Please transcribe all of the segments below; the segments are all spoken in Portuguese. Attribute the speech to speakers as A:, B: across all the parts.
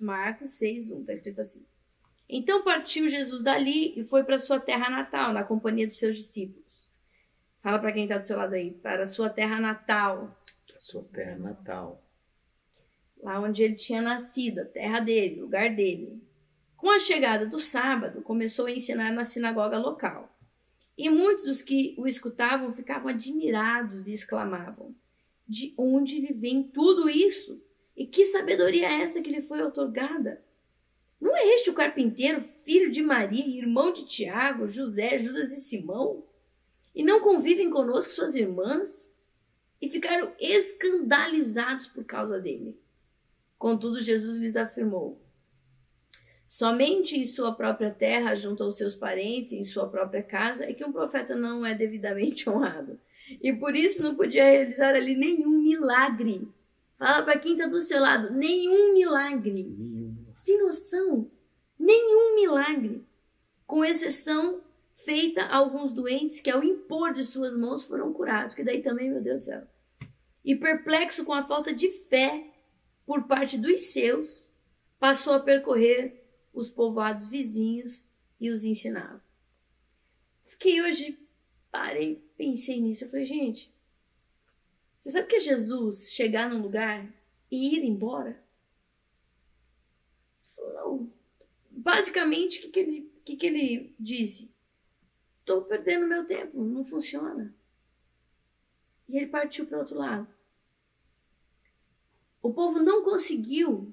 A: Marcos 6, 1, está escrito assim. Então partiu Jesus dali e foi para sua terra natal, na companhia dos seus discípulos. Fala para quem está do seu lado aí, para sua terra natal.
B: Sua terra natal.
A: Lá onde ele tinha nascido, a terra dele, o lugar dele. Com a chegada do sábado, começou a ensinar na sinagoga local. E muitos dos que o escutavam ficavam admirados e exclamavam: De onde lhe vem tudo isso? E que sabedoria é essa que lhe foi otorgada? Não é este o carpinteiro, filho de Maria, irmão de Tiago, José, Judas e Simão? E não convivem conosco suas irmãs? E ficaram escandalizados por causa dele. Contudo, Jesus lhes afirmou: Somente em sua própria terra, junto aos seus parentes, em sua própria casa, é que um profeta não é devidamente honrado. E por isso não podia realizar ali nenhum milagre. Fala para quem está do seu lado: nenhum milagre. Nenhum. Você tem noção? Nenhum milagre. Com exceção feita a alguns doentes que, ao impor de suas mãos, foram curados. Que daí também, meu Deus do céu. E perplexo com a falta de fé por parte dos seus, passou a percorrer os povoados vizinhos e os ensinava. Fiquei hoje, parei, pensei nisso. Eu falei, gente, você sabe que é Jesus chegar num lugar e ir embora? basicamente, o que, que, ele, que, que ele disse? Estou perdendo meu tempo, não funciona. E ele partiu para outro lado. O povo não conseguiu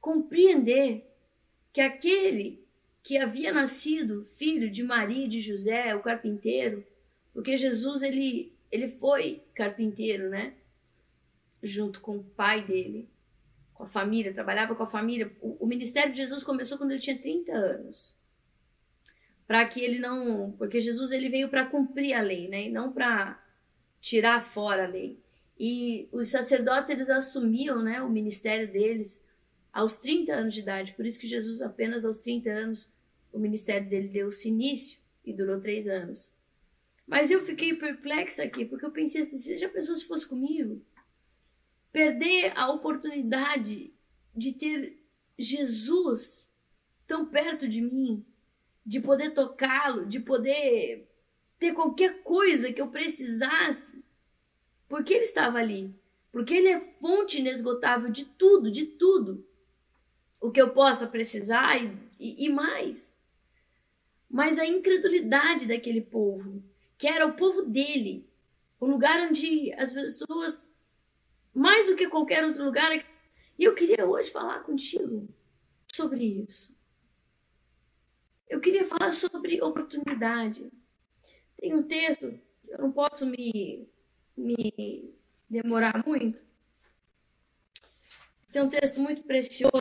A: compreender que aquele que havia nascido filho de Maria e de José, o carpinteiro, porque Jesus ele, ele foi carpinteiro, né? Junto com o pai dele com a família, trabalhava com a família. O, o ministério de Jesus começou quando ele tinha 30 anos. Para que ele não. Porque Jesus ele veio para cumprir a lei, né? E não para tirar fora a lei. E os sacerdotes eles assumiam né, o ministério deles aos 30 anos de idade. Por isso que Jesus, apenas aos 30 anos, o ministério dele deu-se início e durou três anos. Mas eu fiquei perplexa aqui, porque eu pensei assim: você já pensou se fosse comigo? perder a oportunidade de ter Jesus tão perto de mim, de poder tocá-lo, de poder ter qualquer coisa que eu precisasse, porque ele estava ali, porque ele é fonte inesgotável de tudo, de tudo, o que eu possa precisar e, e, e mais. Mas a incredulidade daquele povo, que era o povo dele, o lugar onde as pessoas mais do que qualquer outro lugar. E eu queria hoje falar contigo sobre isso. Eu queria falar sobre oportunidade. Tem um texto, eu não posso me, me demorar muito. Esse é um texto muito precioso.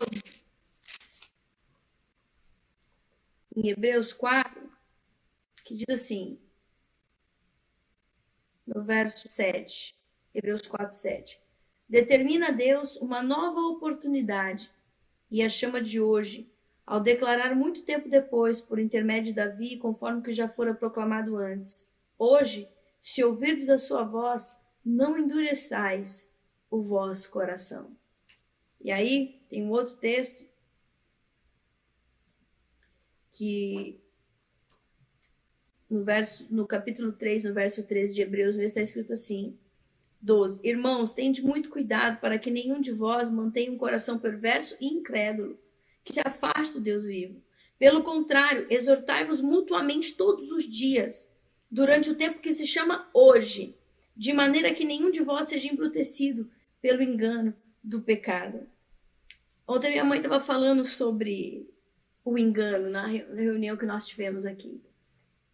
A: Em Hebreus 4, que diz assim, no verso 7, Hebreus 4, 7 determina a Deus uma nova oportunidade e a chama de hoje, ao declarar muito tempo depois, por intermédio de Davi, conforme que já fora proclamado antes. Hoje, se ouvirdes a sua voz, não endureçais o vosso coração. E aí, tem um outro texto que no verso no capítulo 3, no verso 13 de Hebreus, está escrito assim: 12. Irmãos, tende muito cuidado para que nenhum de vós mantenha um coração perverso e incrédulo, que se afaste do Deus vivo. Pelo contrário, exortai-vos mutuamente todos os dias, durante o tempo que se chama hoje, de maneira que nenhum de vós seja embrutecido pelo engano do pecado. Ontem minha mãe estava falando sobre o engano na reunião que nós tivemos aqui.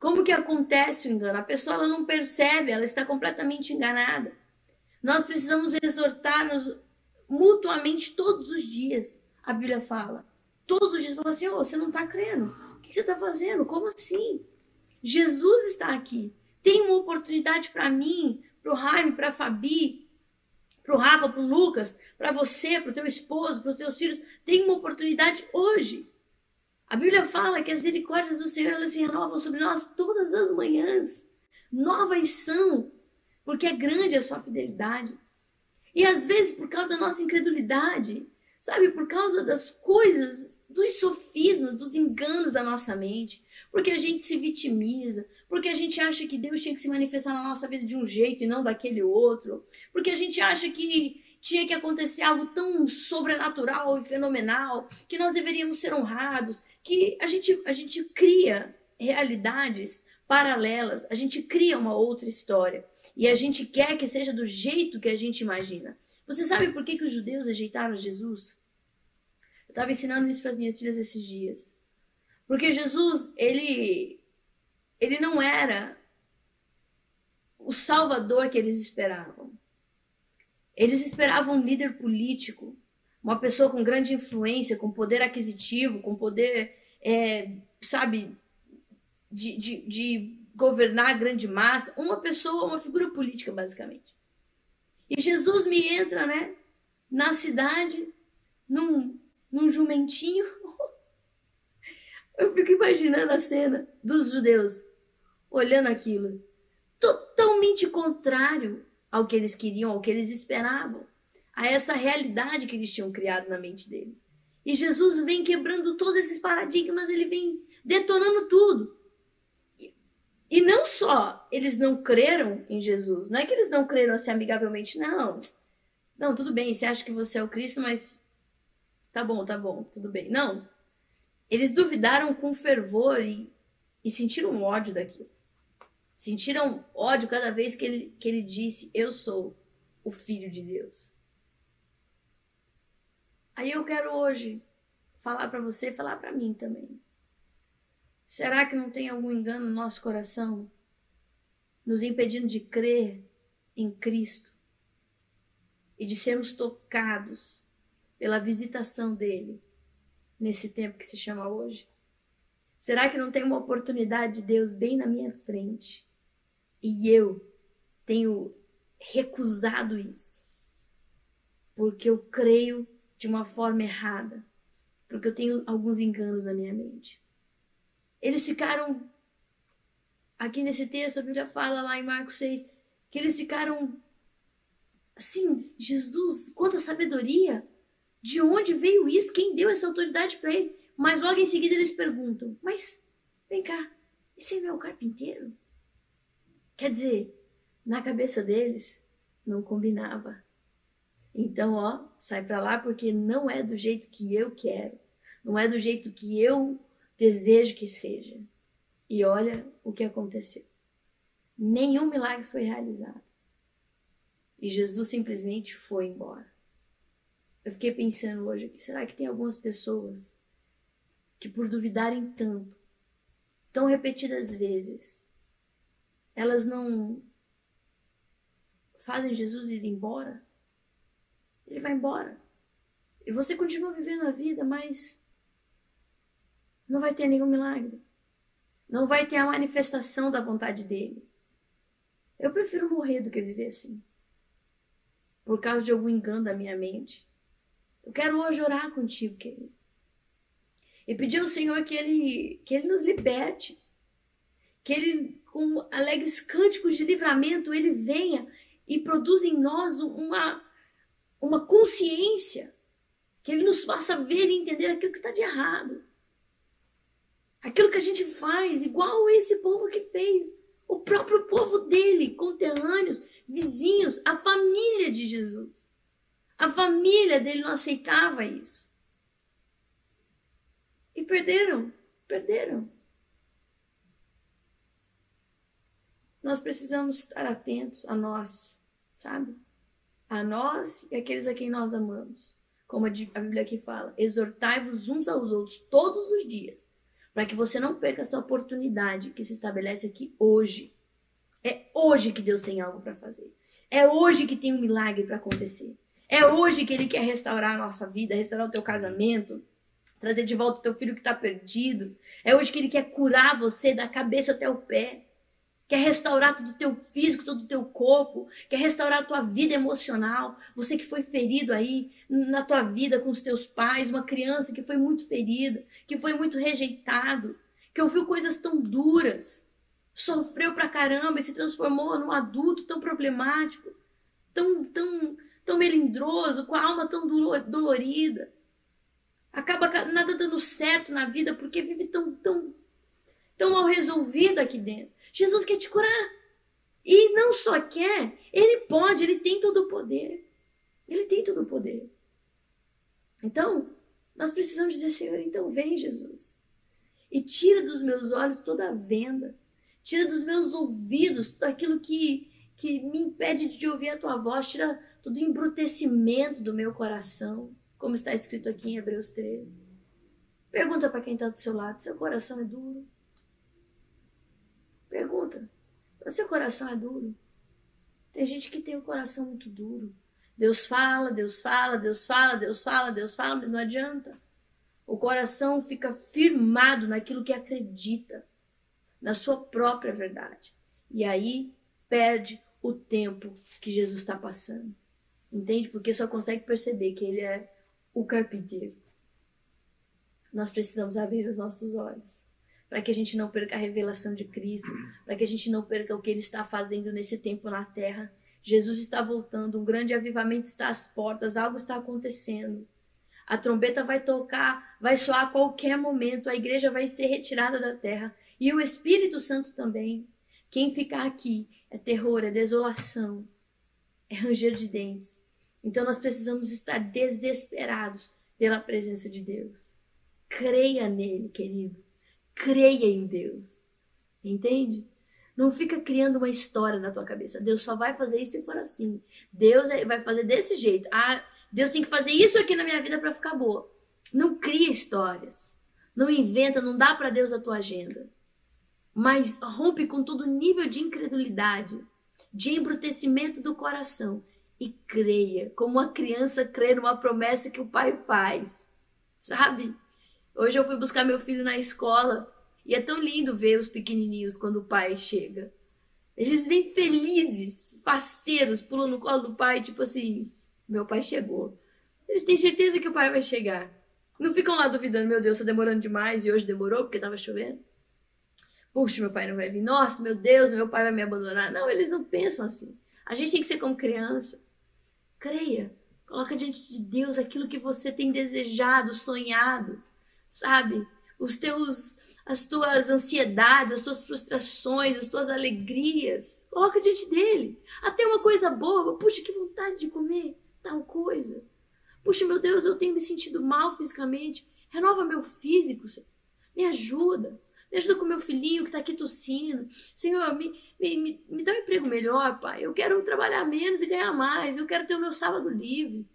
A: Como que acontece o engano? A pessoa ela não percebe, ela está completamente enganada. Nós precisamos exortar-nos mutuamente todos os dias. A Bíblia fala. Todos os dias fala assim: oh, você não está crendo. O que você está fazendo? Como assim? Jesus está aqui. Tem uma oportunidade para mim, para o Jaime, para a Fabi, para o Rafa, para o Lucas, para você, para o teu esposo, para os teus filhos. Tem uma oportunidade hoje. A Bíblia fala que as misericórdias do Senhor elas se renovam sobre nós todas as manhãs. Novas são porque é grande a sua fidelidade. E às vezes, por causa da nossa incredulidade, Sabe, por causa das coisas, dos sofismas, dos enganos da nossa mente, porque a gente se vitimiza, porque a gente acha que Deus tinha que se manifestar na nossa vida de um jeito e não daquele outro, porque a gente acha que tinha que acontecer algo tão sobrenatural e fenomenal, que nós deveríamos ser honrados, que a gente, a gente cria realidades paralelas, a gente cria uma outra história e a gente quer que seja do jeito que a gente imagina. Você sabe por que, que os judeus rejeitaram Jesus? Eu estava ensinando isso para as minhas filhas esses dias. Porque Jesus, ele, ele não era o salvador que eles esperavam. Eles esperavam um líder político, uma pessoa com grande influência, com poder aquisitivo, com poder, é, sabe, de, de, de governar a grande massa. Uma pessoa, uma figura política, basicamente. E Jesus me entra, né, na cidade, num, num jumentinho. Eu fico imaginando a cena dos judeus olhando aquilo. Totalmente contrário ao que eles queriam, ao que eles esperavam, a essa realidade que eles tinham criado na mente deles. E Jesus vem quebrando todos esses paradigmas, ele vem detonando tudo. E não só eles não creram em Jesus, não é que eles não creram assim amigavelmente, não. Não, tudo bem, você acha que você é o Cristo, mas tá bom, tá bom, tudo bem. Não. Eles duvidaram com fervor e, e sentiram ódio daquilo. Sentiram ódio cada vez que ele, que ele disse: Eu sou o Filho de Deus. Aí eu quero hoje falar para você e falar para mim também. Será que não tem algum engano no nosso coração, nos impedindo de crer em Cristo e de sermos tocados pela visitação dele nesse tempo que se chama hoje? Será que não tem uma oportunidade de Deus bem na minha frente e eu tenho recusado isso? Porque eu creio de uma forma errada, porque eu tenho alguns enganos na minha mente. Eles ficaram. Aqui nesse texto, a Bíblia fala lá em Marcos 6 que eles ficaram. Assim, Jesus, quanta sabedoria! De onde veio isso? Quem deu essa autoridade para ele? Mas logo em seguida eles perguntam: Mas vem cá, esse não é o carpinteiro? Quer dizer, na cabeça deles não combinava. Então, ó, sai para lá porque não é do jeito que eu quero, não é do jeito que eu desejo que seja. E olha o que aconteceu. Nenhum milagre foi realizado. E Jesus simplesmente foi embora. Eu fiquei pensando hoje, será que tem algumas pessoas que por duvidarem tanto, tão repetidas vezes, elas não fazem Jesus ir embora? Ele vai embora. E você continua vivendo a vida, mas não vai ter nenhum milagre. Não vai ter a manifestação da vontade dele. Eu prefiro morrer do que viver assim. Por causa de algum engano da minha mente. Eu quero hoje orar contigo, querido. E pedir ao Senhor que ele, que ele nos liberte. Que ele, com alegres cânticos de livramento, ele venha e produza em nós uma, uma consciência. Que ele nos faça ver e entender aquilo que está de errado Aquilo que a gente faz, igual esse povo que fez. O próprio povo dele, conterrâneos, vizinhos, a família de Jesus. A família dele não aceitava isso. E perderam, perderam. Nós precisamos estar atentos a nós, sabe? A nós e aqueles a quem nós amamos. Como a Bíblia aqui fala, exortai-vos uns aos outros todos os dias, para que você não perca essa oportunidade que se estabelece aqui hoje. É hoje que Deus tem algo para fazer. É hoje que tem um milagre para acontecer. É hoje que Ele quer restaurar a nossa vida, restaurar o teu casamento, trazer de volta o teu filho que está perdido. É hoje que Ele quer curar você da cabeça até o pé quer restaurar todo o teu físico, todo o teu corpo, quer restaurar a tua vida emocional. Você que foi ferido aí na tua vida com os teus pais, uma criança que foi muito ferida, que foi muito rejeitado, que ouviu coisas tão duras, sofreu pra caramba e se transformou num adulto tão problemático. tão, tão, tão melindroso, com a alma tão dolorida. Acaba nada dando certo na vida porque vive tão, tão, tão mal resolvido aqui dentro. Jesus quer te curar. E não só quer, ele pode, ele tem todo o poder. Ele tem todo o poder. Então, nós precisamos dizer, Senhor, então vem, Jesus. E tira dos meus olhos toda a venda. Tira dos meus ouvidos tudo aquilo que, que me impede de ouvir a tua voz. Tira todo o embrutecimento do meu coração, como está escrito aqui em Hebreus 13. Pergunta para quem está do seu lado: seu coração é duro? Pergunta. Seu coração é duro? Tem gente que tem o coração muito duro. Deus fala, Deus fala, Deus fala, Deus fala, Deus fala, mas não adianta. O coração fica firmado naquilo que acredita, na sua própria verdade. E aí perde o tempo que Jesus está passando. Entende? Porque só consegue perceber que ele é o carpinteiro. Nós precisamos abrir os nossos olhos para que a gente não perca a revelação de Cristo, para que a gente não perca o que ele está fazendo nesse tempo na terra. Jesus está voltando, um grande avivamento está às portas, algo está acontecendo. A trombeta vai tocar, vai soar a qualquer momento, a igreja vai ser retirada da terra e o Espírito Santo também. Quem ficar aqui é terror, é desolação, é ranger de dentes. Então nós precisamos estar desesperados pela presença de Deus. Creia nele, querido creia em Deus. Entende? Não fica criando uma história na tua cabeça. Deus só vai fazer isso se for assim. Deus é, vai fazer desse jeito. Ah, Deus tem que fazer isso aqui na minha vida para ficar boa. Não cria histórias. Não inventa, não dá para Deus a tua agenda. Mas rompe com todo nível de incredulidade, de embrutecimento do coração e creia, como uma criança crê numa promessa que o pai faz. Sabe? Hoje eu fui buscar meu filho na escola e é tão lindo ver os pequenininhos quando o pai chega. Eles vêm felizes, parceiros, pulam no colo do pai, tipo assim: meu pai chegou. Eles têm certeza que o pai vai chegar. Não ficam lá duvidando: meu Deus, tá demorando demais e hoje demorou porque tava chovendo. Puxa, meu pai não vai vir. Nossa, meu Deus, meu pai vai me abandonar. Não, eles não pensam assim. A gente tem que ser como criança. Creia. Coloca diante de Deus aquilo que você tem desejado, sonhado sabe? Os teus, as tuas ansiedades, as tuas frustrações, as tuas alegrias. Coloca diante dele. Até uma coisa boa, puxa, que vontade de comer tal coisa. Puxa, meu Deus, eu tenho me sentido mal fisicamente. Renova meu físico, me ajuda. Me ajuda com meu filhinho que está aqui tossindo. Senhor, me, me, me dá um emprego melhor, pai. Eu quero trabalhar menos e ganhar mais. Eu quero ter o meu sábado livre.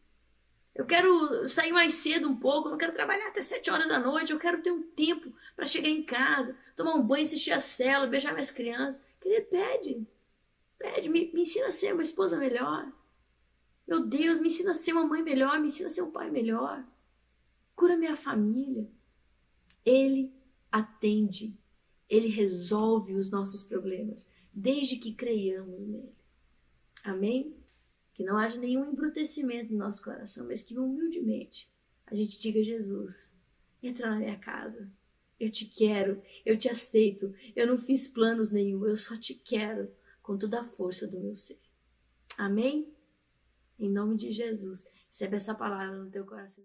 A: Eu quero sair mais cedo um pouco, não quero trabalhar até sete horas da noite, eu quero ter um tempo para chegar em casa, tomar um banho, assistir a cela, beijar minhas crianças. Querido, pede. Pede, me, me ensina a ser uma esposa melhor. Meu Deus, me ensina a ser uma mãe melhor, me ensina a ser um pai melhor. Cura minha família. Ele atende, ele resolve os nossos problemas, desde que creiamos nele. Amém? Que não haja nenhum embrutecimento no nosso coração, mas que humildemente a gente diga: Jesus, entra na minha casa. Eu te quero, eu te aceito. Eu não fiz planos nenhum, eu só te quero com toda a força do meu ser. Amém? Em nome de Jesus, recebe essa palavra no teu coração.